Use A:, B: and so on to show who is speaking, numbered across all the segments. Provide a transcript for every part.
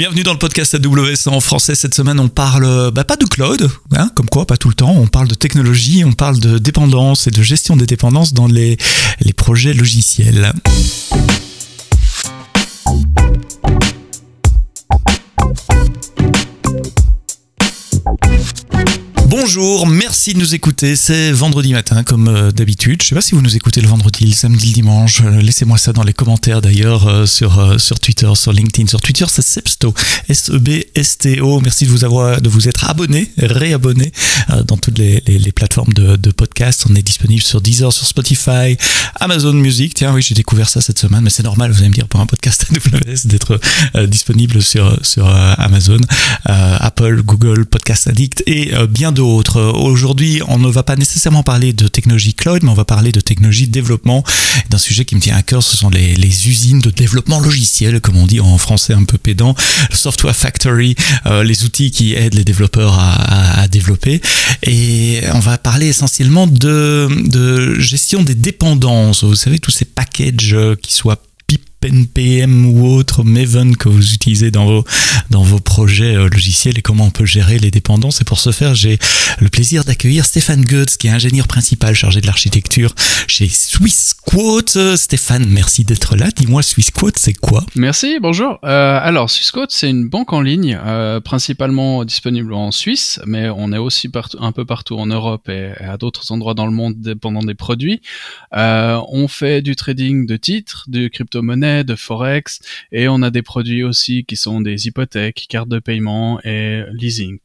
A: Bienvenue dans le podcast AWS en français. Cette semaine, on parle bah, pas de cloud, hein, comme quoi, pas tout le temps. On parle de technologie, on parle de dépendance et de gestion des dépendances dans les, les projets logiciels. Bonjour, merci de nous écouter. C'est vendredi matin, comme euh, d'habitude. Je sais pas si vous nous écoutez le vendredi, le samedi, le dimanche. Euh, laissez-moi ça dans les commentaires d'ailleurs euh, sur, Twitter, sur LinkedIn. Sur Twitter, c'est Sebsto, S-E-B-S-T-O. Merci de vous avoir, de vous être abonné, réabonné dans toutes les, plateformes de, de podcast. On est disponible sur Deezer, sur Spotify, Amazon Music. Tiens, oui, j'ai découvert ça cette semaine, mais c'est normal, vous allez me dire, pour un podcast AWS, d'être disponible sur, Amazon, Apple, Google, Podcast Addict et bien Aujourd'hui, on ne va pas nécessairement parler de technologie cloud, mais on va parler de technologie de développement. D'un sujet qui me tient à cœur, ce sont les, usines de développement logiciel, comme on dit en français un peu pédant, le software factory, euh, les outils qui aident les développeurs à, développer. Et on va parler essentiellement de, de gestion des dépendances. Vous savez, tous ces packages qui soient NPM ou autre Maven que vous utilisez dans vos, dans vos projets euh, logiciels et comment on peut gérer les dépendances. Et pour ce faire, j'ai le plaisir d'accueillir Stéphane Goetz, qui est ingénieur principal chargé de l'architecture chez SwissQuote. Stéphane, merci d'être là. Dis-moi, SwissQuote, c'est quoi?
B: Merci, bonjour. Euh, alors, SwissQuote, c'est une banque en ligne, euh, principalement disponible en Suisse, mais on est aussi partout, un peu partout en Europe et, à d'autres endroits dans le monde dépendant des produits. on fait du trading de titres, de crypto-monnaies, de forex et on a des produits aussi qui sont des hypothèques, cartes de paiement et leasing.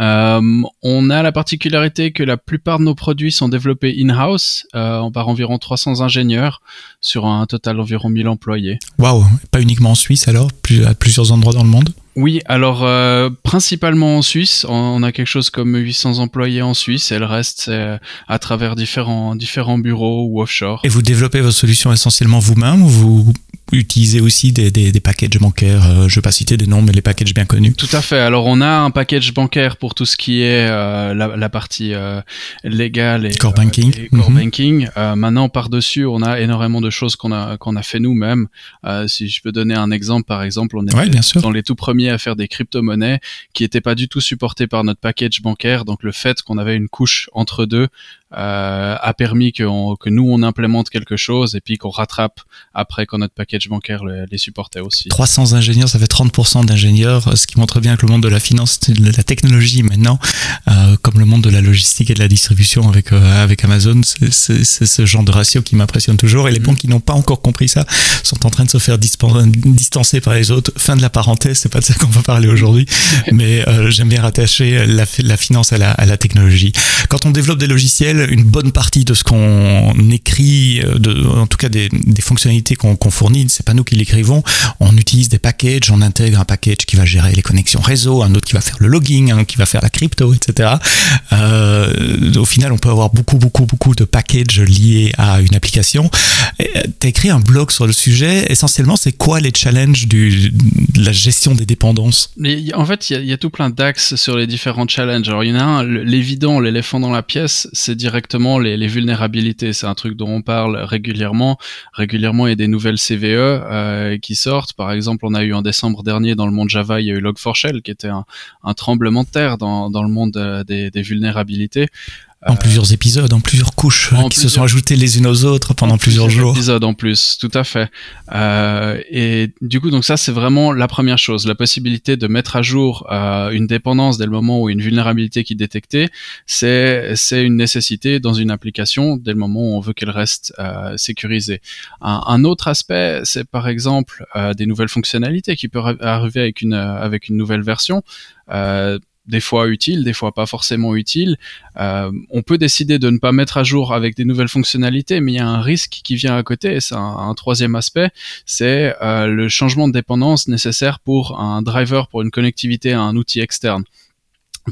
B: Euh, on a la particularité que la plupart de nos produits sont développés in-house euh, par environ 300 ingénieurs sur un total d'environ 1000 employés.
A: Waouh, pas uniquement en Suisse alors, à plusieurs endroits dans le monde?
B: Oui, alors euh, principalement en Suisse, on a quelque chose comme 800 employés en Suisse et le reste c'est à travers différents différents bureaux ou offshore.
A: Et vous développez vos solutions essentiellement vous-même ou vous utilisez aussi des, des, des packages bancaires euh, Je ne vais pas citer des noms, mais les packages bien connus.
B: Tout à fait. Alors on a un package bancaire pour tout ce qui est euh, la, la, partie légale et
A: core banking.
B: Et core mhm. banking. maintenant par dessus, on a énormément de choses qu'on a qu'on a fait nous-mêmes. si je peux donner un exemple, par exemple, on est
A: bien sûr.
B: dans les tout premiers à faire des crypto-monnaies qui n'étaient pas du tout supportées par notre package bancaire. Donc le fait qu'on avait une couche entre deux euh, a permis que, que, nous on implémente quelque chose et puis qu'on rattrape après quand notre package bancaire les, supportait aussi.
A: 300 ingénieurs, ça fait 30% d'ingénieurs, ce qui montre bien que le monde de la finance, de la technologie maintenant, euh, comme le monde de la logistique et de la distribution avec euh, avec Amazon, c'est ce genre de ratio qui m'impressionne toujours. Et les mm-hmm. banques qui n'ont pas encore compris ça sont en train de se faire distancer par les autres. Fin de la parenthèse, c'est pas de ça qu'on va parler aujourd'hui, mais euh, j'aime bien rattacher la, la finance à la, à la technologie. Quand on développe des logiciels une bonne partie de ce qu'on écrit, euh, en tout cas des, fonctionnalités qu'on qu fournit, c'est pas nous qui l'écrivons. On utilise des packages, on intègre un package qui va gérer les connexions réseau, un autre qui va faire le logging, un qui va faire la crypto, etc. Euh, au final, on peut avoir beaucoup, beaucoup, beaucoup de packages liés à une application. Euh, tu as écrit un blog sur le sujet. Essentiellement, c'est quoi les challenges de la gestion des dépendances?
B: En fait, il y, y, a tout plein d'axes sur les différents challenges. Alors, il y en a un, l'évident, l'éléphant dans la pièce, c'est dire directement les, vulnérabilités. C'est un truc dont on parle régulièrement. Régulièrement, il y a des nouvelles CVE euh, qui sortent. Par exemple, on a eu en décembre dernier dans le monde Java, il y a eu Log4Shell qui était un, tremblement de terre dans, le monde euh, des vulnérabilités.
A: En plusieurs épisodes, en plusieurs couches qui se sont ajoutées les unes aux autres pendant plusieurs, plusieurs, jours.
B: Épisodes en plus, tout à fait. Euh, et du coup, donc ça, c'est vraiment la première chose, la possibilité de mettre à jour euh, une dépendance dès le moment où une vulnérabilité qui est détectée, c'est c'est une nécessité dans une application dès le moment où on veut qu'elle reste euh, sécurisée. Un, un, autre aspect, c'est par exemple euh, des nouvelles fonctionnalités qui peuvent arriver avec une avec une nouvelle version. Euh, des fois utile, des fois pas forcément utile. Euh, on peut décider de ne pas mettre à jour avec des nouvelles fonctionnalités, mais il y a un risque qui vient à côté. C'est un, troisième aspect, c'est euh, le changement de dépendance nécessaire pour un driver, pour une connectivité à un outil externe.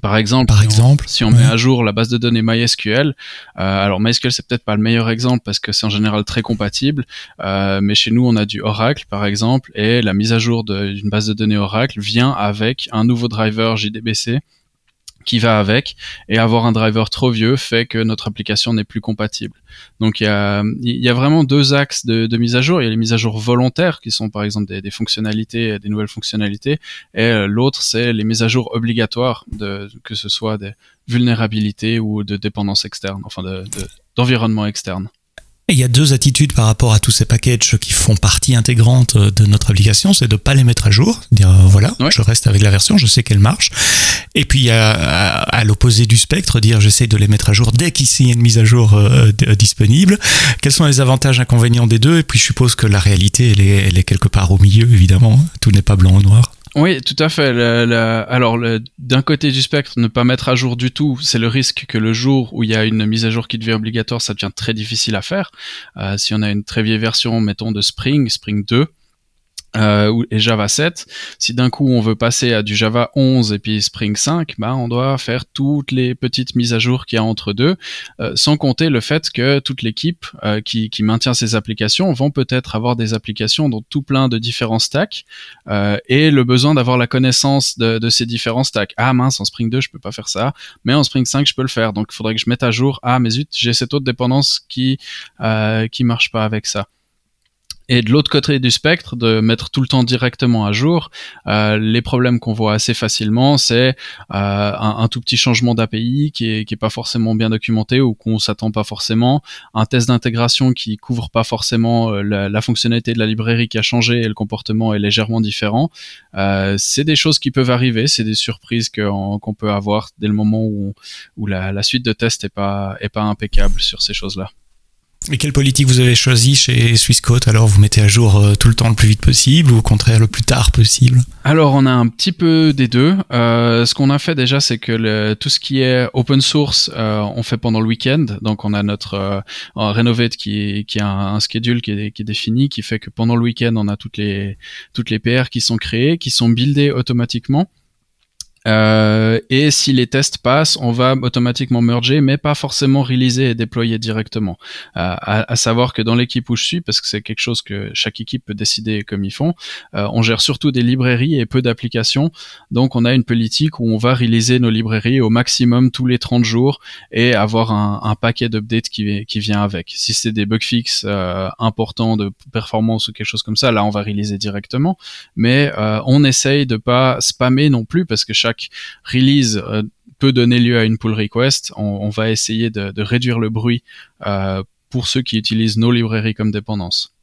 B: Par exemple,
A: Par exemple
B: si on, met à jour la base de données MySQL, euh, alors MySQL c'est peut-être pas le meilleur exemple parce que c'est en général très compatible, euh, mais chez nous on a du Oracle par exemple et la mise à jour d'une base de données Oracle vient avec un nouveau driver JDBC qui va avec et avoir un driver trop vieux fait que notre application n'est plus compatible. Donc il y a, vraiment deux axes de, mise à jour. Il y a les mises à jour volontaires qui sont par exemple des, fonctionnalités, des nouvelles fonctionnalités, et euh, l'autre c'est les mises à jour obligatoires, que ce soit des vulnérabilités ou de dépendance externe, enfin d'environnement de, externe
A: il y a deux attitudes par rapport à tous ces packages qui font partie intégrante euh, de notre application, c'est de pas les mettre à jour, dire euh, voilà, je reste avec la version, je sais qu'elle marche. Et puis à, à, l'opposé du spectre, dire j'essaie de les mettre à jour dès qu'ici il y a une mise à jour euh, disponible. Quels sont les avantages inconvénients des deux? Et puis je suppose que la réalité elle est, elle est quelque part au milieu évidemment, tout n'est pas blanc ou noir.
B: Oui, tout à fait. alors, d'un côté du spectre, ne pas mettre à jour du tout, c'est le risque que le jour où il y a une mise à jour qui devient obligatoire, ça devient très difficile à faire. Euh, si on a une très vieille version, mettons de Spring, Spring 2, euh, et Java 7. Si d'un coup on veut passer à du Java 11 et puis Spring 5, bah on doit faire toutes les petites mises à jour qu'il y a entre deux, euh, sans compter le fait que toute l'équipe euh, qui, maintient ces applications vont peut-être avoir des applications dans tout plein de différents stacks euh, et le besoin d'avoir la connaissance de, de, ces différents stacks. Ah mince, en Spring 2 je peux pas faire ça, mais en Spring 5 je peux le faire. Donc il faudrait que je mette à jour. Ah mais zut, j'ai cette autre dépendance qui qui marche pas avec ça et de l'autre côté du spectre, de mettre tout le temps directement à jour, euh, les problèmes qu'on voit assez facilement, c'est euh, un, tout petit changement d'API qui est, qui est pas forcément bien documenté ou qu'on s'attend pas forcément, un test d'intégration qui couvre pas forcément euh, la, la, fonctionnalité de la librairie qui a changé et le comportement est légèrement différent. Euh, c'est des choses qui peuvent arriver, c'est des surprises qu'on peut avoir dès le moment où, où la, la suite de test est pas est pas impeccable sur ces choses-là.
A: Et quelle politique vous avez choisi chez Swissquote Alors, vous mettez à jour euh, tout le temps le plus vite possible ou au contraire le plus tard possible
B: Alors, on a un petit peu des deux. Euh, ce qu'on a fait déjà, c'est que le, tout ce qui est open source, euh, on fait pendant le week-end. Donc, on a notre euh, Renovate qui, qui a un, un schedule qui est, qui est, défini, qui fait que pendant le week-end, on a toutes les toutes les PR qui sont créées, qui sont buildées automatiquement. Euh, et si les tests passent, on va automatiquement merger, mais pas forcément releaser et déployer directement. Euh, à, savoir que dans l'équipe où je suis, parce que c'est quelque chose que chaque équipe peut décider comme ils font, euh, on gère surtout des librairies et peu d'applications. Donc on a une politique où on va releaser nos librairies au maximum tous les 30 jours et avoir un, paquet d'updates qui, vient avec. Si c'est des bug fixes euh, importants de performance ou quelque chose comme ça, là on va releaser directement. Mais on essaye de pas spammer non plus parce que chaque chaque release euh, peut donner lieu à une pull request, on, va essayer de, réduire le bruit euh, pour ceux qui utilisent nos librairies comme dépendance.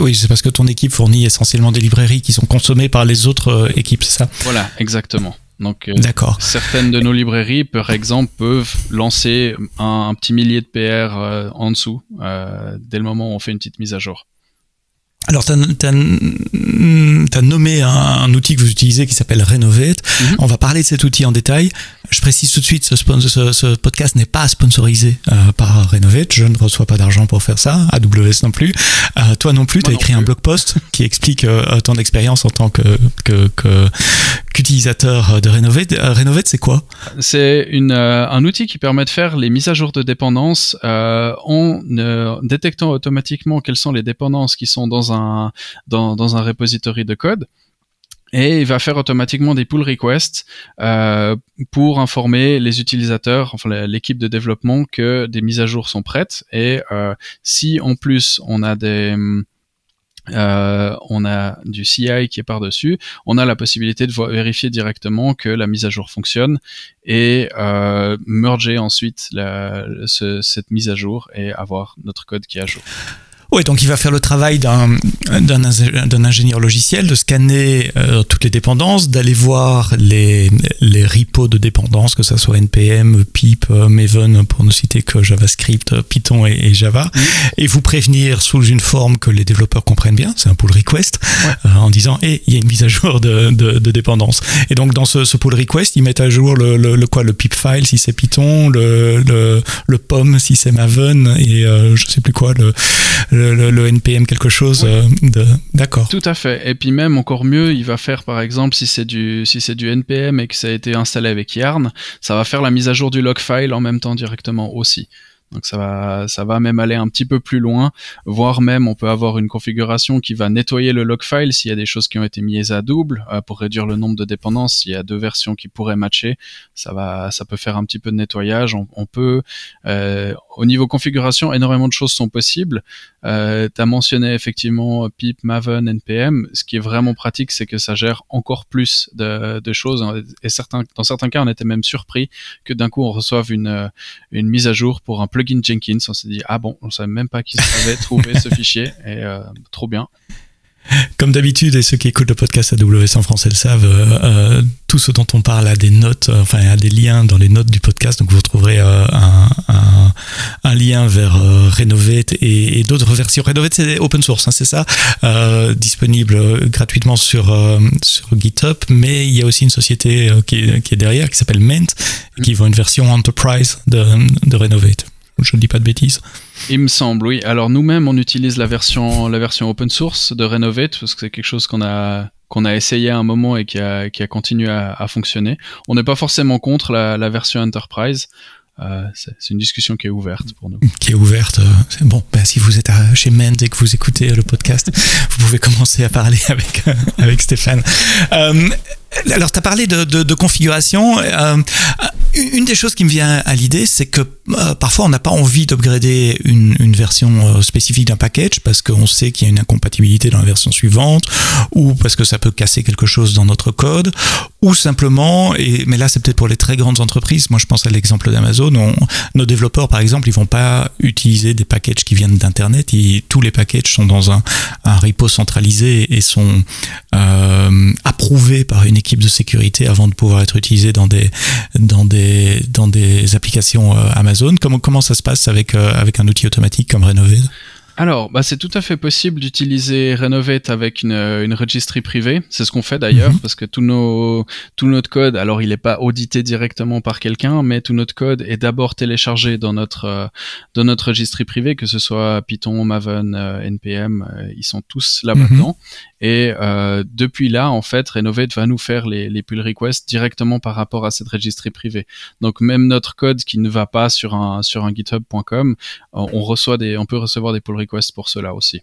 A: oui, c'est parce que ton équipe fournit essentiellement des librairies qui sont consommées par les autres euh, équipes, c'est ça?
B: Voilà, exactement. Donc, certaines de nos librairies, par exemple, peuvent lancer un, petit millier de PR en dessous dès le moment où on fait une petite mise à jour.
A: Alors, tu as, nommé un, outil que vous utilisez qui s'appelle Renovate. Mhm. On va parler de cet outil en détail. Je précise tout de suite, ce, ce, podcast n'est pas sponsorisé euh, par Renovate. Je ne reçois pas d'argent pour faire ça. AWS non plus. Euh, toi non plus, tu as écrit un blog post qui explique euh, ton expérience en tant que, que, que qu'utilisateur de Renovate. Renovate, c'est quoi?
B: C'est un outil qui permet de faire les mises à jour de dépendances en détectant automatiquement quelles sont les dépendances qui sont dans un dans, un repository de code et il va faire automatiquement des pull requests euh, pour informer les utilisateurs, enfin l'équipe de développement, que des mises à jour sont prêtes. Et euh, si en plus on a des euh, on a du CI qui est par dessus, on a la possibilité de vérifier directement que la mise à jour fonctionne et euh, merger ensuite cette mise à jour et avoir notre code qui est à jour.
A: Oui, donc il va faire le travail d'un ingénieur logiciel, de scanner euh, toutes les dépendances, d'aller voir les, les repos de dépendances, que ce soit NPM, PIP, euh, Maven, pour ne citer que JavaScript, Python et, Java, et vous prévenir sous une forme que les développeurs comprennent bien, c'est un pull request, euh, en disant, hé, il y a une mise à jour de, de, de dépendance. Et donc dans ce, ce, pull request, ils mettent à jour le, le, quoi, le pip file si c'est Python, le, le, le POM si c'est Maven, et je sais plus quoi, le le, NPM quelque chose euh, de d'accord.
B: Tout à fait. Et puis même encore mieux, il va faire par exemple si c'est du si c'est du NPM et que ça a été installé avec Yarn, ça va faire la mise à jour du log file en même temps directement aussi. Donc ça va, ça va même aller un petit peu plus loin, voire même on peut avoir une configuration qui va nettoyer le log file s'il y a des choses qui ont été mises à double euh, pour réduire le nombre de dépendances. S'il y a deux versions qui pourraient matcher, ça va, ça peut faire un petit peu de nettoyage. On, peut, euh, au niveau configuration, énormément de choses sont possibles. Euh, tu as mentionné effectivement pip, maven, npm. Ce qui est vraiment pratique, c'est que ça gère encore plus de, choses. Et certains, dans certains cas, on était même surpris que d'un coup on reçoive une, une mise à jour pour un plugin Jenkins. On s'est dit ah bon, on savait même pas qu'ils avaient trouvé ce fichier et euh, trop bien.
A: Comme d'habitude, et ceux qui écoutent le podcast AWS en français le savent, euh, euh, tout ce dont on parle a des notes, euh, enfin a des liens dans les notes du podcast. Donc vous retrouverez un, un, lien vers Renovate et, d'autres versions. Renovate c'est open source, hein, c'est ça, disponible gratuitement sur sur GitHub. Mais il y a aussi une société qui, qui, est derrière qui s'appelle Ment, qui vend une version enterprise de, de Renovate. Je ne dis pas de bêtises.
B: Il me semble, oui. Alors nous-mêmes, on utilise la version, la version open source de Renovate parce que c'est quelque chose qu'on a qu'on a essayé à un moment et qui a, qui a continué à, fonctionner. On n'est pas forcément contre la, la version Enterprise. Euh, c'est une discussion qui est ouverte pour nous.
A: Qui est ouverte. Euh, bon, ben, si vous êtes chez Mend et que vous écoutez le podcast, vous pouvez commencer à parler avec, avec Stéphane. Euh, alors, tu as parlé de, de, configuration. Euh, une des choses qui me vient à l'idée, c'est que euh, parfois on n'a pas envie d'upgrader une, version euh, spécifique d'un package parce qu'on sait qu'il y a une incompatibilité dans la version suivante, ou parce que ça peut casser quelque chose dans notre code, ou simplement, et, mais là c'est peut-être pour les très grandes entreprises, moi je pense à l'exemple d'Amazon, nos développeurs par exemple, ils vont pas utiliser des packages qui viennent d'Internet, tous les packages sont dans un, un repo centralisé et sont approuvés par une équipe de sécurité avant de pouvoir être utilisés dans des, dans des, dans des applications euh, Amazon. Comment, comment ça se passe avec, euh, avec un outil automatique comme Renovate?
B: Alors, bah, c'est tout à fait possible d'utiliser Renovate avec une, une registry privée. C'est ce qu'on fait d'ailleurs, mhm. parce que tout, nos, tout notre code, alors il n'est pas audité directement par quelqu'un, mais tout notre code est d'abord téléchargé dans notre, euh, dans notre registry privée, que ce soit Python, Maven, euh, NPM, euh, ils sont tous là maintenant. Mhm. Et depuis là, en fait, Renovate va nous faire les, les pull requests directement par rapport à cette registry privée. Donc même notre code qui ne va pas sur un, sur un github.com, on reçoit des, on peut recevoir des pull requests pour cela aussi.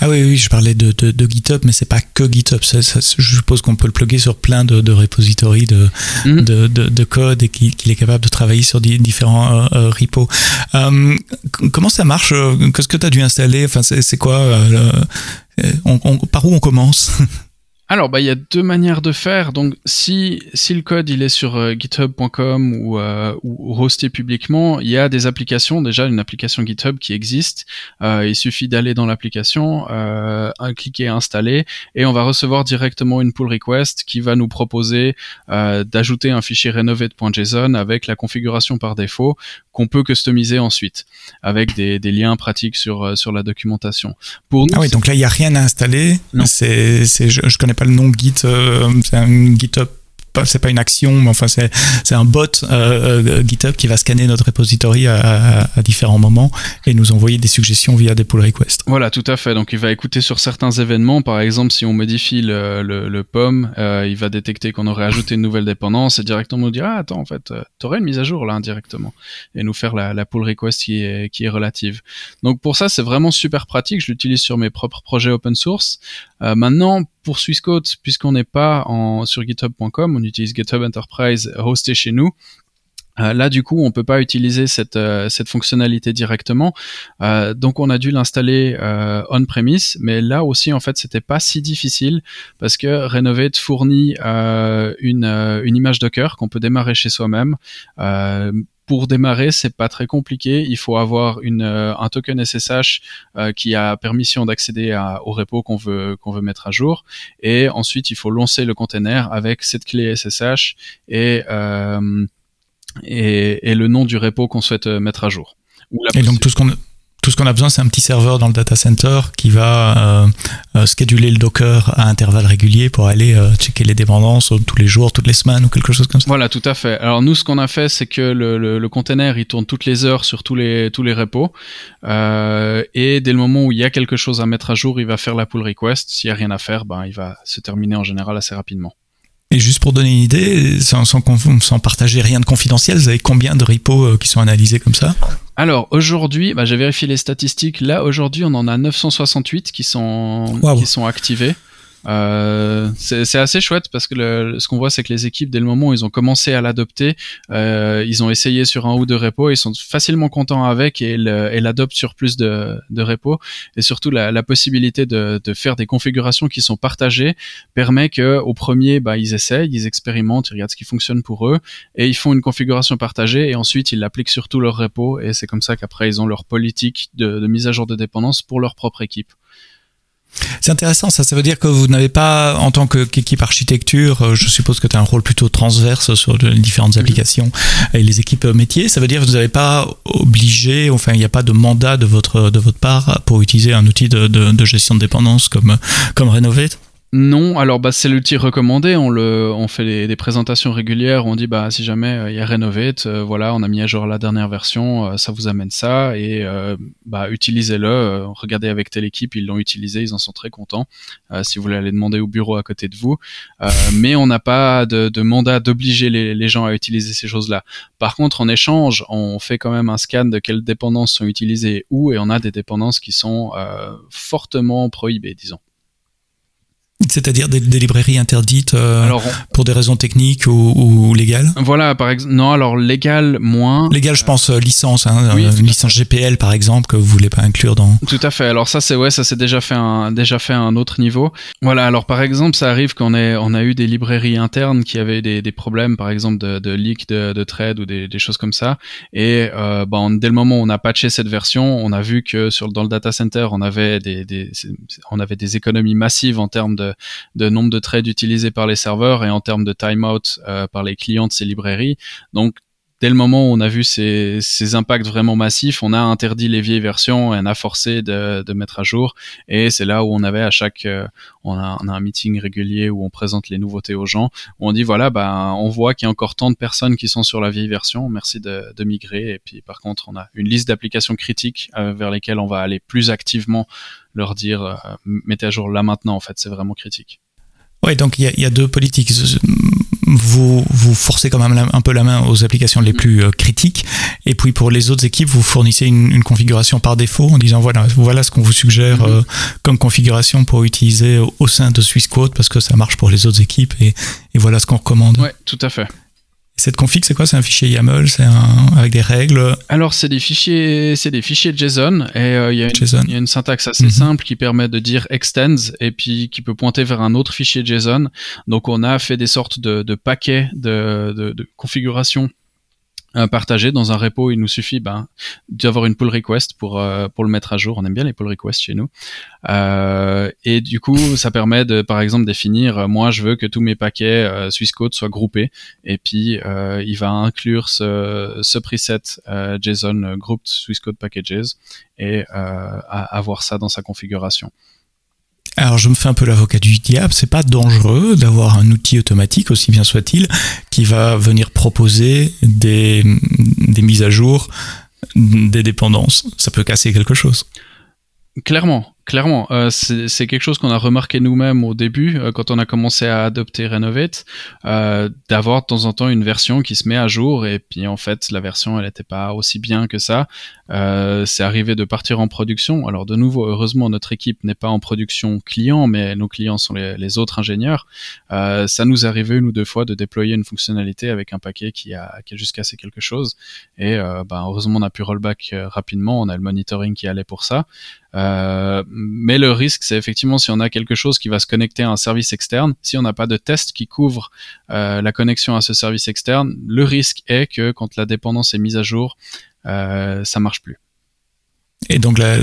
A: Ah oui, oui, je parlais de, de, GitHub, mais c'est pas que GitHub. je suppose qu'on peut le plugger sur plein de, de repositories de, de, de, code et qu'il est capable de travailler sur différents euh, euh, repos. Euh, comment ça marche Qu'est-ce que tu as dû installer? Enfin, c'est quoi Par où on commence?
B: Alors, bah, il y a deux manières de faire. Donc, si, si le code il est sur euh, github.com ou, euh, ou hosté publiquement, il y a des applications, déjà une application GitHub qui existe. Euh, il suffit d'aller dans l'application, euh, cliquer installer, et on va recevoir directement une pull request qui va nous proposer euh, d'ajouter un fichier renovate.json avec la configuration par défaut qu'on peut customiser ensuite, avec des, des liens pratiques sur, sur la documentation.
A: Pour nous, ah oui, donc là il n'y a rien à installer. Non. C'est, je, je connais le nom Git, euh, c'est un GitHub c'est pas une action, mais enfin c'est un bot euh, euh, GitHub qui va scanner notre repository à, différents moments et nous envoyer des suggestions via des pull requests.
B: Voilà, tout à fait. Donc il va écouter sur certains événements, par exemple si on modifie le, le, POM, il va détecter qu'on aurait ajouté une nouvelle dépendance et directement nous dire ah attends en fait t'aurais une mise à jour là indirectement et nous faire la, la pull request qui est qui est relative. Donc pour ça c'est vraiment super pratique. Je l'utilise sur mes propres projets open source. maintenant pour Swissquote, puisqu'on n'est pas sur github.com, on utilise GitHub Enterprise hosté chez nous. Euh, là, du coup, on peut pas utiliser cette, euh, fonctionnalité directement, euh, donc on a dû l'installer on-premise. Mais là aussi, en fait, c'était pas si difficile parce que Renovate fournit une, une image Docker qu'on peut démarrer chez soi-même pour démarrer, c'est pas très compliqué. Il faut avoir une, euh, un token SSH euh, qui a permission d'accéder au repo qu'on veut qu'on veut mettre à jour. Et ensuite, il faut lancer le container avec cette clé SSH et euh, et, et, le nom du repo qu'on souhaite mettre à jour.
A: Et donc tout ce qu'on tout ce qu'on a besoin, c'est un petit serveur dans le data center qui va euh, euh, scheduler le Docker à intervalles réguliers pour aller euh, checker les dépendances tous les jours, toutes les semaines ou quelque chose comme ça.
B: Voilà, tout à fait. Alors nous, ce qu'on a fait, c'est que le, le, le, container, il tourne toutes les heures sur tous les tous les repos, euh, et dès le moment où il y a quelque chose à mettre à jour, il va faire la pull request. S'il y a rien à faire, ben il va se terminer en général assez rapidement.
A: Et juste pour donner une idée, sans, sans, sans partager rien de confidentiel, vous avez combien de repos qui sont analysés comme ça?
B: Alors aujourd'hui, bah, j'ai vérifié les statistiques. Là aujourd'hui, on en a 968 qui sont qui sont activés. Euh, c'est assez chouette parce que le, ce qu'on voit, c'est que les équipes, dès le moment où ils ont commencé à l'adopter, euh, ils ont essayé sur un ou deux repos, ils sont facilement contents avec et l'adoptent sur plus de, de repos. Et surtout, la, la possibilité de, de, faire des configurations qui sont partagées permet que au premier, bah, ils essayent, ils expérimentent, ils regardent ce qui fonctionne pour eux et ils font une configuration partagée et ensuite ils l'appliquent sur tous leurs repos et c'est comme ça qu'après ils ont leur politique de, de mise à jour de dépendance pour leur propre équipe.
A: C'est intéressant, ça. Ça veut dire que vous n'avez pas, en tant qu'équipe architecture, euh, je suppose que tu as un rôle plutôt transverse sur les différentes mhm. applications et les équipes métiers. Ça veut dire que vous n'avez pas obligé, enfin, il n'y a pas de mandat de votre, de votre part pour utiliser un outil de, de, de gestion de dépendance comme, comme Renovate?
B: Non, alors bah c'est l'outil recommandé. On le, on fait des présentations régulières. On dit bah si jamais euh, il y a Renovate, euh, voilà, on a mis à jour la dernière version, euh, ça vous amène ça et bah utilisez-le. regardez avec telle équipe, ils l'ont utilisé, ils en sont très contents. si vous voulez aller demander au bureau à côté de vous, mais on n'a pas de, mandat d'obliger les, les, gens à utiliser ces choses-là. Par contre, en échange, on fait quand même un scan de quelles dépendances sont utilisées où et on a des dépendances qui sont fortement prohibées, disons.
A: C'est-à-dire des, librairies interdites euh, pour des raisons techniques ou, légales
B: Voilà, par exemple. Non, alors légal moins.
A: Légal, je pense euh, licence, hein, euh, une licence GPL par exemple que vous voulez pas inclure dans.
B: Tout à fait. Alors ça, c'est ouais, ça c'est déjà fait un déjà fait un autre niveau. Voilà. Alors par exemple, ça arrive qu'on ait on a eu des librairies internes qui avaient des, des problèmes, par exemple de, de leak de, de trade ou des, des, choses comme ça. Et euh, bon, dès le moment où on a patché cette version, on a vu que sur dans le data center, on avait des, des on avait des économies massives en termes de de nombre de trades utilisés par les serveurs et en termes de timeout euh, par les clients de ces librairies. Donc dès le moment où on a vu ces, ces, impacts vraiment massifs, on a interdit les vieilles versions et on a forcé de, de mettre à jour. Et c'est là où on avait à chaque, euh, on, a, on, a, un meeting régulier où on présente les nouveautés aux gens, où on dit voilà, bah, on voit qu'il y a encore tant de personnes qui sont sur la vieille version, merci de, de migrer. Et puis par contre, on a une liste d'applications critiques euh, vers lesquelles on va aller plus activement leur dire euh, mettez à jour là maintenant. En fait, c'est vraiment critique.
A: Ouais, donc il y, y a, deux politiques vous, vous forcez quand même un peu la main aux applications les plus euh, critiques. Et puis pour les autres équipes, vous fournissez une, configuration par défaut en disant voilà, voilà ce qu'on vous suggère mm-hmm. euh, comme configuration pour utiliser au, sein de SwissQuote parce que ça marche pour les autres équipes et, et voilà ce qu'on recommande.
B: Ouais, tout à fait.
A: Cette config, c'est quoi? C'est un fichier YAML C'est avec des règles?
B: Alors, c'est des fichiers, c'est des fichiers JSON et euh, il y, a une syntaxe assez mhm. simple qui permet de dire extends et puis qui peut pointer vers un autre fichier JSON. Donc, on a fait des sortes de, paquets de, de, de configuration partager dans un repo. Il nous suffit ben, d'avoir une pull request pour euh, pour le mettre à jour. On aime bien les pull requests chez nous. Euh, et du coup, ça permet de, par exemple, définir. Euh, moi, je veux que tous mes paquets euh, Swisscode soient groupés. Et puis, euh, il va inclure ce, ce preset JSON grouped Swisscode packages et avoir ça dans sa configuration.
A: Alors je me fais un peu l'avocat du diable, c'est pas dangereux d'avoir un outil automatique, aussi bien soit-il, qui va venir proposer des, des mises à jour des dépendances. Ça peut casser quelque chose.
B: Clairement, clairement, euh, c'est quelque chose qu'on a remarqué nous-mêmes au début, euh, quand on a commencé à adopter Renovate, euh, d'avoir de temps en temps une version qui se met à jour, et puis en fait, la version, elle n'était pas aussi bien que ça. c'est arrivé de partir en production. Alors de nouveau, heureusement, notre équipe n'est pas en production client, mais nos clients sont les, autres ingénieurs. ça nous est arrivé une ou deux fois de déployer une fonctionnalité avec un paquet qui a, qui juste cassé quelque chose, et ben, heureusement, on a pu rollback rapidement, on a le monitoring qui allait pour ça. Mais le risque, c'est effectivement si on a quelque chose qui va se connecter à un service externe, si on n'a pas de test qui couvre euh, la connexion à ce service externe, le risque est que quand la dépendance est mise à jour, euh, ça marche plus.
A: Et donc la,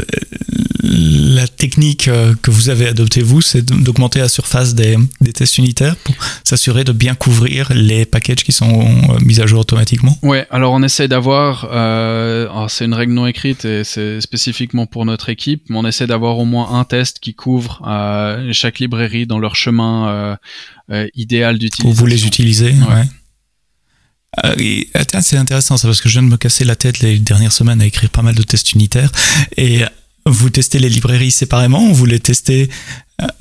A: la technique euh, que vous avez adoptée, vous, c'est d'augmenter la surface des, des, tests unitaires pour s'assurer de bien couvrir les packages qui sont euh, mis à jour automatiquement
B: Ouais, alors on essaie d'avoir, euh, c'est une règle non écrite et c'est spécifiquement pour notre équipe, mais on essaie d'avoir au moins un test qui couvre euh, chaque librairie dans leur chemin euh, idéal d'utilisation.
A: Vous les utilisez, ouais. ouais. C'est intéressant ça parce que je viens de me casser la tête les dernières semaines à écrire pas mal de tests unitaires et vous testez les librairies séparément ou vous les testez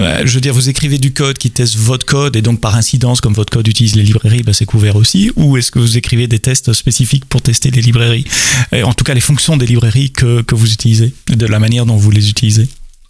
A: Euh, je veux dire, vous écrivez du code qui teste votre code et donc par incidence, comme votre code utilise les librairies, bah, c'est couvert aussi. Ou est-ce que vous écrivez des tests spécifiques pour tester les librairies? Et En tout cas, les fonctions des librairies que, que vous utilisez, de la manière dont vous les utilisez.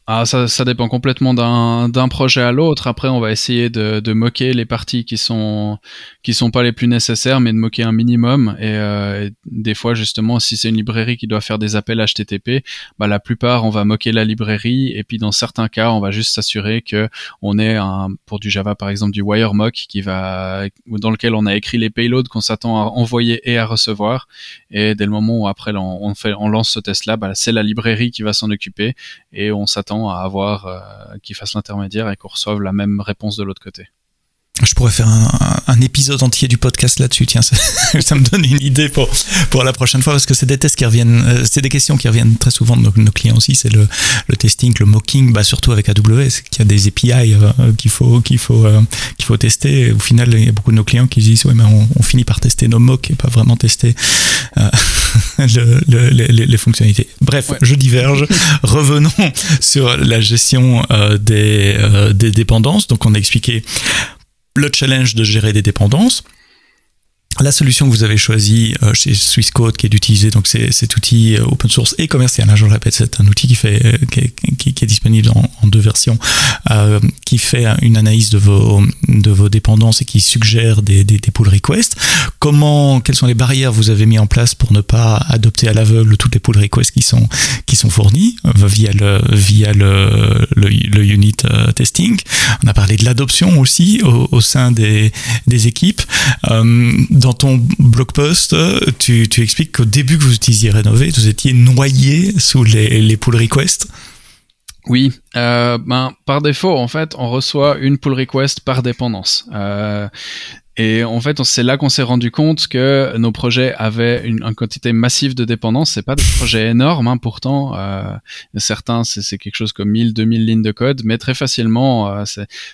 B: Ah, ça, ça dépend complètement d'un projet à l'autre. Après, on va essayer de, de, moquer les parties qui sont qui sont pas les plus nécessaires, mais de moquer un minimum. Et, euh, des fois, justement, si c'est une librairie qui doit faire des appels HTTP, bah la plupart, on va moquer la librairie. Et puis, dans certains cas, on va juste s'assurer que on est un pour du Java, par exemple, du WireMock qui va dans lequel on a écrit les payloads qu'on s'attend à envoyer et à recevoir. Et dès le moment où après on, on fait on lance ce test-là, bah, c'est la librairie qui va s'en occuper et on s'attend à avoir euh, qui fasse l'intermédiaire et qu'on reçoive la même réponse de l'autre côté.
A: Je pourrais faire un, épisode entier du podcast là-dessus. Tiens, ça, ça, me donne une idée pour, pour la prochaine fois parce que c'est des tests qui reviennent, euh, c'est des questions qui reviennent très souvent de nos, clients aussi. C'est le, le, testing, le mocking, bah surtout avec AWS, qu'il y a des API euh, qu'il faut qu'il faut euh, qu'il faut tester. au final, il y a beaucoup de nos clients qui disent ouais, mais on, on finit par tester nos mocks et pas vraiment tester le, les, les, fonctionnalités. Bref, je diverge. Revenons sur la gestion des, des dépendances. Donc, on a expliqué le challenge de gérer des dépendances. La solution que vous avez choisie euh, chez Swisscode, qui est d'utiliser donc cet outil euh, open source et commercial, hein, je le répète, c'est un outil qui fait euh, qui, est, disponible en, deux versions, qui fait une analyse de vos de vos dépendances et qui suggère des, des, des, pull requests. Comment, quelles sont les barrières vous avez mis en place pour ne pas adopter à l'aveugle toutes les pull requests qui sont qui sont fournis via le via le, le, unit testing? On a parlé de l'adoption aussi au, sein des, des équipes ton blog post, tu, tu expliques qu'au début que vous utilisiez Rénové, vous étiez noyé sous les pull requests.
B: Oui, euh, ben, par défaut, en fait, on reçoit une pull request par dépendance. Euh, et en fait, c'est là qu'on s'est rendu compte que nos projets avaient une, quantité massive de dépendances. C'est pas des projets énormes, hein, pourtant. Euh, certains, c'est quelque chose comme 1000, 2000 lignes de code, mais très facilement, euh,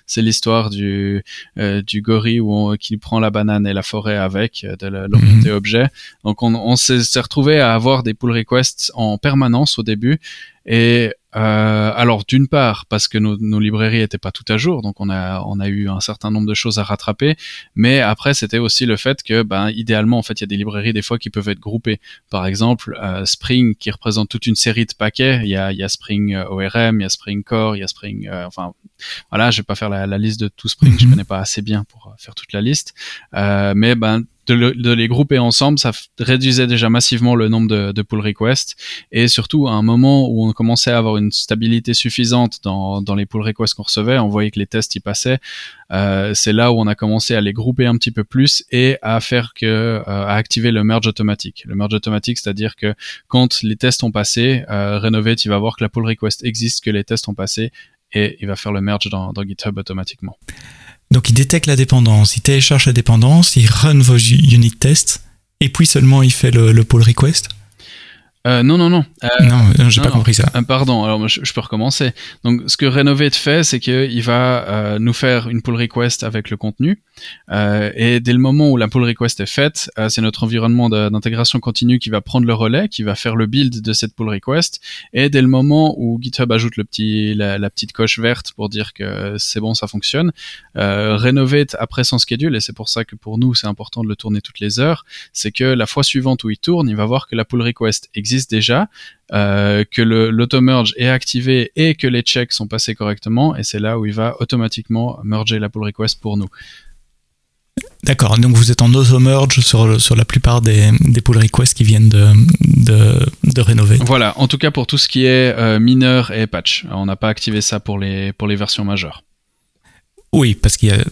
B: c'est l'histoire du euh, du gorille où on, qui prend la banane et la forêt avec de l'orienté mhm. objet. Donc, on, on s'est retrouvé à avoir des pull requests en permanence au début. Et euh, alors d'une part parce que nos, nos librairies étaient pas tout à jour, donc on a on a eu un certain nombre de choses à rattraper, mais après c'était aussi le fait que ben idéalement en fait il y a des librairies des fois qui peuvent être groupées. Par exemple euh, Spring qui représente toute une série de paquets, il y a il y a Spring euh, ORM, il y a Spring Core, il y a Spring euh, enfin voilà je vais pas faire la, la liste de tout Spring, je connais pas assez bien pour faire toute la liste, mais ben de, les grouper ensemble, ça réduisait déjà massivement le nombre de, de, pull requests. Et surtout, à un moment où on commençait à avoir une stabilité suffisante dans, dans les pull requests qu'on recevait, on voyait que les tests y passaient. Euh, c'est là où on a commencé à les grouper un petit peu plus et à faire que euh, à activer le merge automatique. Le merge automatique, c'est-à-dire que quand les tests ont passé, euh, Renovate, il va voir que la pull request existe, que les tests ont passé et il va faire le merge dans, dans GitHub automatiquement.
A: Donc il détecte la dépendance, il télécharge la dépendance, il run vos unit tests, et puis seulement il fait le, le pull request
B: euh, non, non, non.
A: Euh, non, j'ai pas compris ça.
B: Euh, pardon, alors je, peux recommencer. Donc, ce que Renovate fait, c'est qu'il va euh, nous faire une pull request avec le contenu. Euh, et dès le moment où la pull request est faite, c'est notre environnement d'intégration continue qui va prendre le relais, qui va faire le build de cette pull request. Et dès le moment où GitHub ajoute le petit, la, la petite coche verte pour dire que c'est bon, ça fonctionne, Renovate après son schedule, et c'est pour ça que pour nous, c'est important de le tourner toutes les heures, c'est que la fois suivante où il tourne, il va voir que la pull request existe existe déjà, euh, que l'auto-merge est activé et que les checks sont passés correctement, et c'est là où il va automatiquement merger la pull request pour nous.
A: D'accord, donc vous êtes en auto-merge sur, sur la plupart des, des pull requests qui viennent de, de, rénover.
B: Voilà, en tout cas pour tout ce qui est euh, mineur et patch. On n'a pas activé ça pour les, pour les versions majeures.
A: Oui, parce qu'il y a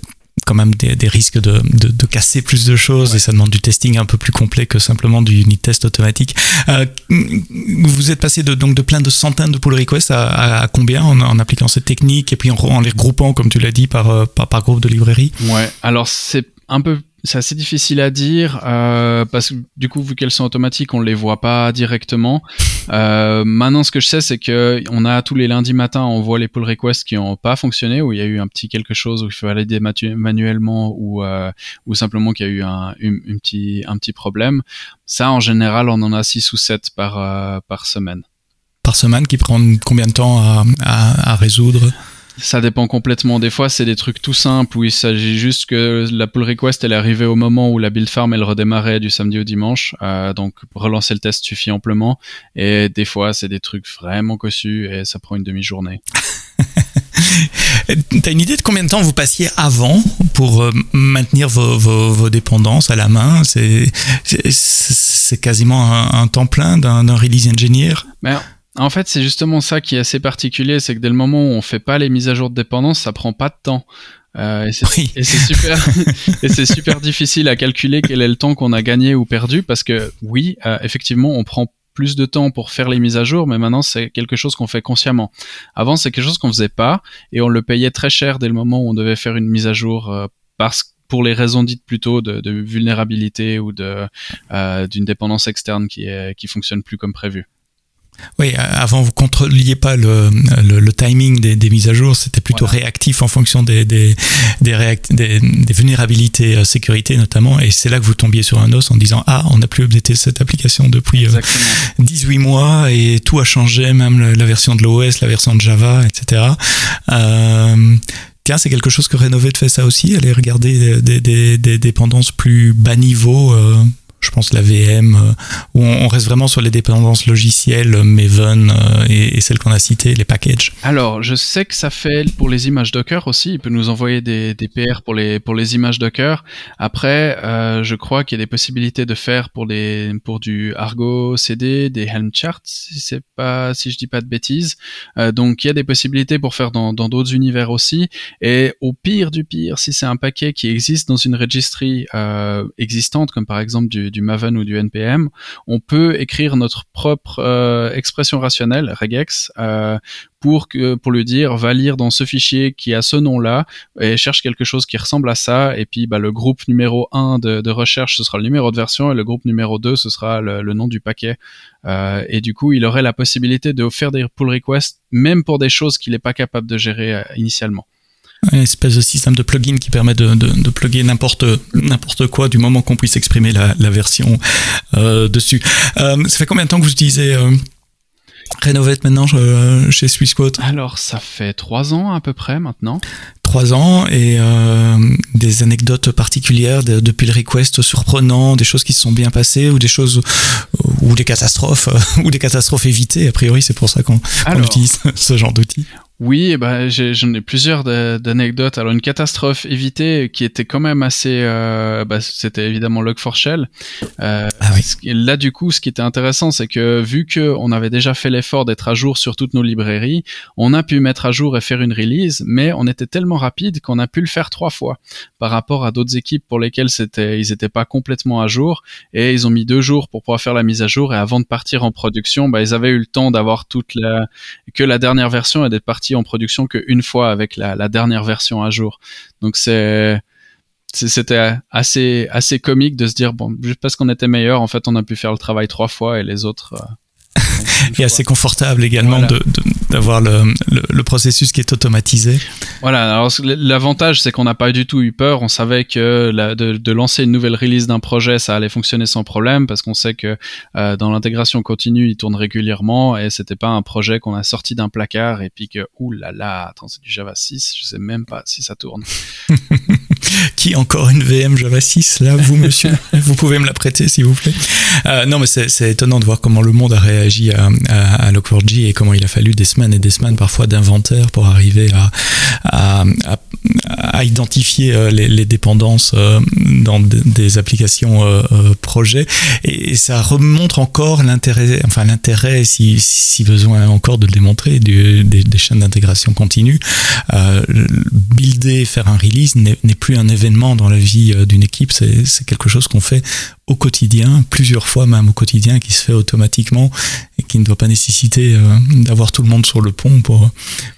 A: quand même des, risques de, de, casser plus de choses et ça demande du testing un peu plus complet que simplement du unit test automatique. Euh, vous êtes passé de, donc de plein de centaines de pull requests à, à, combien en, en, appliquant cette technique et puis en, en les regroupant, comme tu l'as dit, par, euh, par, par groupe de librairie?
B: Ouais, alors c'est un peu c'est assez difficile à dire euh, parce que du coup vu qu'elles sont automatiques on les voit pas directement. Euh, maintenant ce que je sais c'est que on a tous les lundis matins on voit les pull requests qui ont pas fonctionné où il y a eu un petit quelque chose où il faut valider manuellement ou euh, ou simplement qu'il y a eu un petit un petit problème. Ça en général on en a 6 ou 7 par euh, par semaine.
A: Par semaine qui prend combien de temps à, à, à résoudre?
B: Ça dépend complètement. Des fois, c'est des trucs tout simples où il s'agit juste que la pull request elle est arrivée au moment où la build farm elle redémarrait du samedi au dimanche. Euh, donc relancer le test suffit amplement. Et des fois, c'est des trucs vraiment cossus et ça prend une demi-journée.
A: T'as une idée de combien de temps vous passiez avant pour euh, maintenir vos, vos, dépendances à la main? C'est quasiment un, temps plein d'un release engineer
B: ben, En fait, c'est justement ça qui est assez particulier, c'est que dès le moment où on fait pas les mises à jour de dépendance, ça prend pas de temps. Euh, et c'est super et c'est super difficile à calculer quel est le temps qu'on a gagné ou perdu parce que oui, euh, effectivement, on prend plus de temps pour faire les mises à jour, mais maintenant c'est quelque chose qu'on fait consciemment. Avant, c'est quelque chose qu'on faisait pas et on le payait très cher dès le moment où on devait faire une mise à jour euh, parce pour les raisons dites plutôt de, de vulnérabilité ou de euh, d'une dépendance externe qui est qui fonctionne plus comme prévu.
A: Oui, avant vous contrôliez pas le, le, timing des, des, mises à jour, c'était plutôt réactif en fonction des, des, des, des, vulnérabilités euh, sécurité notamment, et c'est là que vous tombiez sur un os en disant ah on n'a plus updaté cette application depuis 18 euh, mois et tout a changé, même la, version de l'OS, la version de Java, etc. Euh, tiens, c'est quelque chose que Renovate fait ça aussi, aller regarder des, des, des dépendances plus bas niveau. Euh je pense la VM, euh, où on, reste vraiment sur les dépendances logicielles, euh, Maven euh, et, celles qu'on a citées, les packages.
B: Alors, je sais que ça fait pour les images Docker aussi. Il peut nous envoyer des, des PR pour les pour les images Docker. Après, je crois qu'il y a des possibilités de faire pour les pour du Argo CD, des Helm charts, si c'est pas si je dis pas de bêtises. donc, il y a des possibilités pour faire dans dans d'autres univers aussi. Et au pire du pire, si c'est un paquet qui existe dans une registry existante, comme par exemple du du Maven ou du NPM, on peut écrire notre propre euh, expression rationnelle, regex, euh, pour que lui dire va lire dans ce fichier qui a ce nom-là et cherche quelque chose qui ressemble à ça. Et puis bah, le groupe numéro 1 de, recherche ce sera le numéro de version et le groupe numéro 2 ce sera le, nom du paquet. Euh, et du coup il aurait la possibilité de faire des pull requests même pour des choses qu'il n'est pas capable de gérer initialement
A: une espèce de système de plugin qui permet de, de, de plugger n'importe n'importe quoi du moment qu'on puisse exprimer la, la version euh, dessus. Euh, ça fait combien de temps que vous utilisez euh, Renovate maintenant euh, chez SwissQuote?
B: Alors ça fait trois ans à peu près maintenant.
A: Trois ans et euh, des anecdotes particulières de, depuis le request surprenant, des choses qui se sont bien passées ou des choses ou des catastrophes ou des catastrophes évitées. A priori c'est pour ça qu'on utilise ce genre d'outils.
B: Oui, bah, j'en ai, plusieurs d'anecdotes. Alors une catastrophe évitée qui était quand même assez, euh, bah, c'était évidemment Log4Shell. Euh, ah oui. Là du coup, ce qui était intéressant, c'est que vu que on avait déjà fait l'effort d'être à jour sur toutes nos librairies, on a pu mettre à jour et faire une release, mais on était tellement rapide qu'on a pu le faire trois fois par rapport à d'autres équipes pour lesquelles c'était, ils n'étaient pas complètement à jour et ils ont mis deux jours pour pouvoir faire la mise à jour et avant de partir en production, bah, ils avaient eu le temps d'avoir toute la, que la dernière version et d'être en production qu'une fois avec la, dernière version à jour. Donc c'est c'était assez assez comique de se dire bon juste parce qu'on était meilleur en fait on a pu faire le travail trois fois et les autres euh,
A: et assez confortable également d'avoir le, le, processus qui est automatisé.
B: Voilà, alors l'avantage c'est qu'on n'a pas du tout eu peur, on savait que la, de, de, lancer une nouvelle release d'un projet ça allait fonctionner sans problème parce qu'on sait que euh, dans l'intégration continue il tourne régulièrement et c'était pas un projet qu'on a sorti d'un placard et puis que oulala, attends c'est du Java 6, je sais même pas si ça tourne.
A: qui encore une VM Java 6 là, vous monsieur. Vous pouvez me la prêter s'il vous plaît. Euh, Non mais c'est étonnant de voir comment le monde a réagi à, à, à Log4j et comment il a fallu des semaines et des semaines parfois d'inventaire pour arriver à, à, à identifier euh, les, les, dépendances euh, dans des applications euh, projets et ça remontre encore l'intérêt, enfin l'intérêt si, si besoin encore de le démontrer du, des, des chaînes d'intégration continue. Euh, builder, faire un release n'est plus un événement dans la vie d'une équipe, c'est quelque chose qu'on fait au quotidien, plusieurs fois même au quotidien, qui se fait automatiquement et qui ne doit pas nécessiter euh, d'avoir tout le monde sur le pont pour,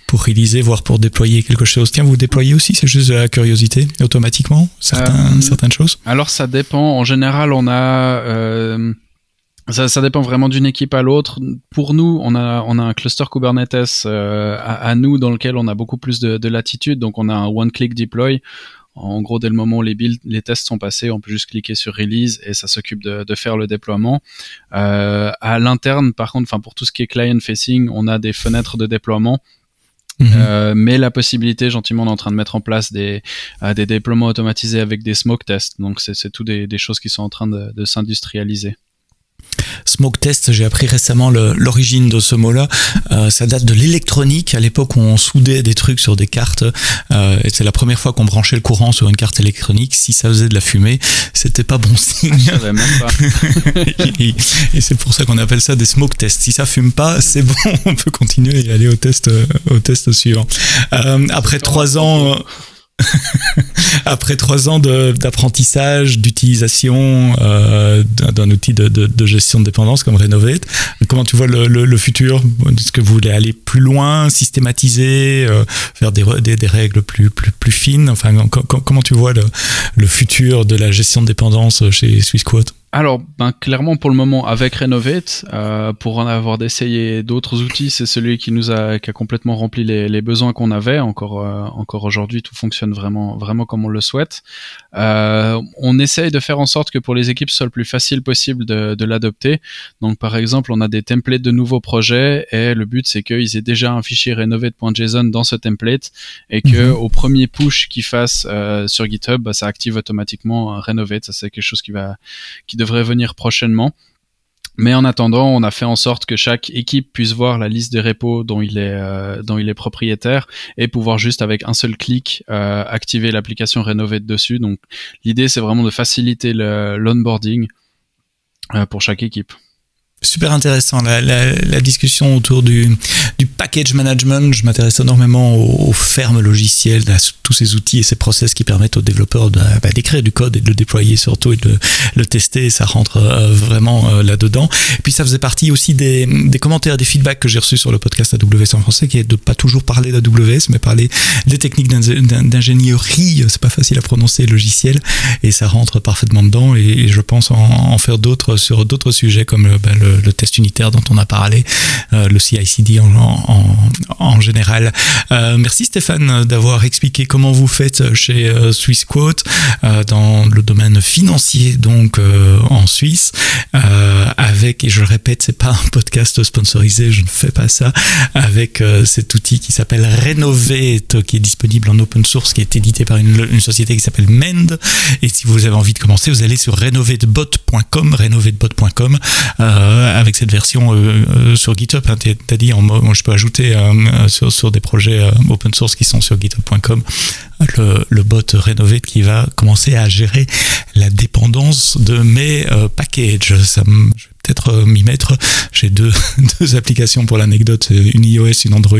A: pour réaliser, voire pour déployer quelque chose. Tiens, vous déployez aussi, c'est juste de la curiosité, automatiquement, certains, euh, certaines choses?
B: Alors ça dépend. En général, on a... Euh, ça, ça, dépend vraiment d'une équipe à l'autre. Pour nous, on a, on a un cluster Kubernetes à, à, nous dans lequel on a beaucoup plus de, de latitude. Donc, on a un one-click deploy. En gros, dès le moment où les builds, les tests sont passés, on peut juste cliquer sur release et ça s'occupe de, de, faire le déploiement. Euh, à l'interne, par contre, enfin pour tout ce qui est client facing, on a des fenêtres de déploiement Mhm. mais la possibilité, gentiment, on est en train de mettre en place des, des déploiements automatisés avec des smoke tests. Donc, c'est tout des, des, choses qui sont en train de, de s'industrialiser.
A: Smoke test, j'ai appris récemment l'origine de ce mot-là. Euh, ça date de l'électronique, à l'époque où on soudait des trucs sur des cartes. Euh, et c'est la première fois qu'on branchait le courant sur une carte électronique. Si ça faisait de la fumée, c'était pas bon signe.
B: même pas.
A: et, c'est pour ça qu'on appelle ça des smoke tests. Si ça fume pas, c'est bon, on peut continuer et aller au test, au test suivant. Euh, après trois ans. Après trois ans d'apprentissage, d'utilisation euh, d'un outil de, gestion de dépendance comme Renovate, comment tu vois le, le, le futur? Est-ce que vous voulez aller plus loin, systématiser, euh, faire des, des, des, règles plus, plus, plus fines? Enfin, comment tu vois le, le futur de la gestion de dépendance chez SwissQuote?
B: Alors, ben, clairement, pour le moment, avec Renovate, euh, pour en avoir d'essayer d'autres outils, c'est celui qui nous a, qui a complètement rempli les, les besoins qu'on avait. Encore, euh, encore aujourd'hui, tout fonctionne vraiment, vraiment comme on le souhaite. Euh, on essaye de faire en sorte que pour les équipes, ce soit le plus facile possible de, de l'adopter. Donc, par exemple, on a des templates de nouveaux projets et le but, c'est qu'ils aient déjà un fichier renovate.json dans ce template et que mhm. au premier push qu'ils fassent euh, sur GitHub, bah, ça active automatiquement Renovate. Ça, c'est quelque chose qui va, qui devrait venir prochainement. Mais en attendant, on a fait en sorte que chaque équipe puisse voir la liste des repos dont il est, euh, dont il est propriétaire et pouvoir juste avec un seul clic euh, activer l'application rénovée dessus. Donc l'idée, c'est vraiment de faciliter l'onboarding euh, pour chaque équipe
A: super intéressant la, la, la, discussion autour du, du package management. Je m'intéresse énormément aux, fermes logicielles, à tous ces outils et ces process qui permettent aux développeurs bah, d'écrire du code et de le déployer surtout et de le, tester. Ça rentre euh, vraiment euh, là-dedans. Puis ça faisait partie aussi des, des commentaires, des feedbacks que j'ai reçus sur le podcast AWS en français, qui est de pas toujours parler d'AWS, mais parler des techniques d'ingénierie. C'est pas facile à prononcer logiciel et ça rentre parfaitement dedans. Et, je pense en, faire d'autres sur d'autres sujets comme bah, le le, test unitaire dont on a parlé, euh, le CI/CD en, en, général. Euh, merci Stéphane d'avoir expliqué comment vous faites chez euh, SwissQuote dans le domaine financier, donc en Suisse, avec et je le répète, c'est pas un podcast sponsorisé, je ne fais pas ça, avec cet outil qui s'appelle Renovate, qui est disponible en open source, qui est édité par une, société qui s'appelle Mend. Et si vous avez envie de commencer, vous allez sur renovatebot.com, renovatebot.com. avec cette version euh, euh, sur GitHub. Hein, tu as dit, je peux ajouter sur, sur, des projets open source qui sont sur github.com le, le, bot rénové qui va commencer à gérer la dépendance de mes packages. Peut-être euh, m'y mettre. J'ai deux, deux applications pour l'anecdote, une iOS, une Android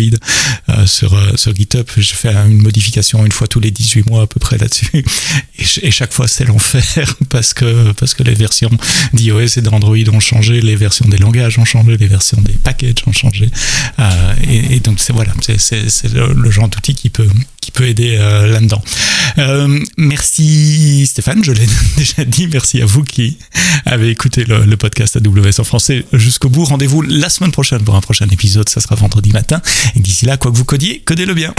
A: euh, sur, euh, sur GitHub. Je fais une modification une fois tous les 18 mois à peu près là-dessus. Et, chaque fois, c'est l'enfer parce que, parce que les versions d'iOS et d'Android ont changé, les versions des langages ont changé, les versions des packages ont changé. Euh, et, et, donc, c'est voilà, c'est le, le genre d'outil qui peut, qui peut aider euh, là-dedans. Euh, merci Stéphane, je l'ai déjà dit. Merci à vous qui avez écouté le, le podcast En français jusqu'au bout. Rendez-vous la semaine prochaine pour un prochain épisode. Ça sera vendredi matin. Et d'ici là, quoi que vous codiez, codez-le bien.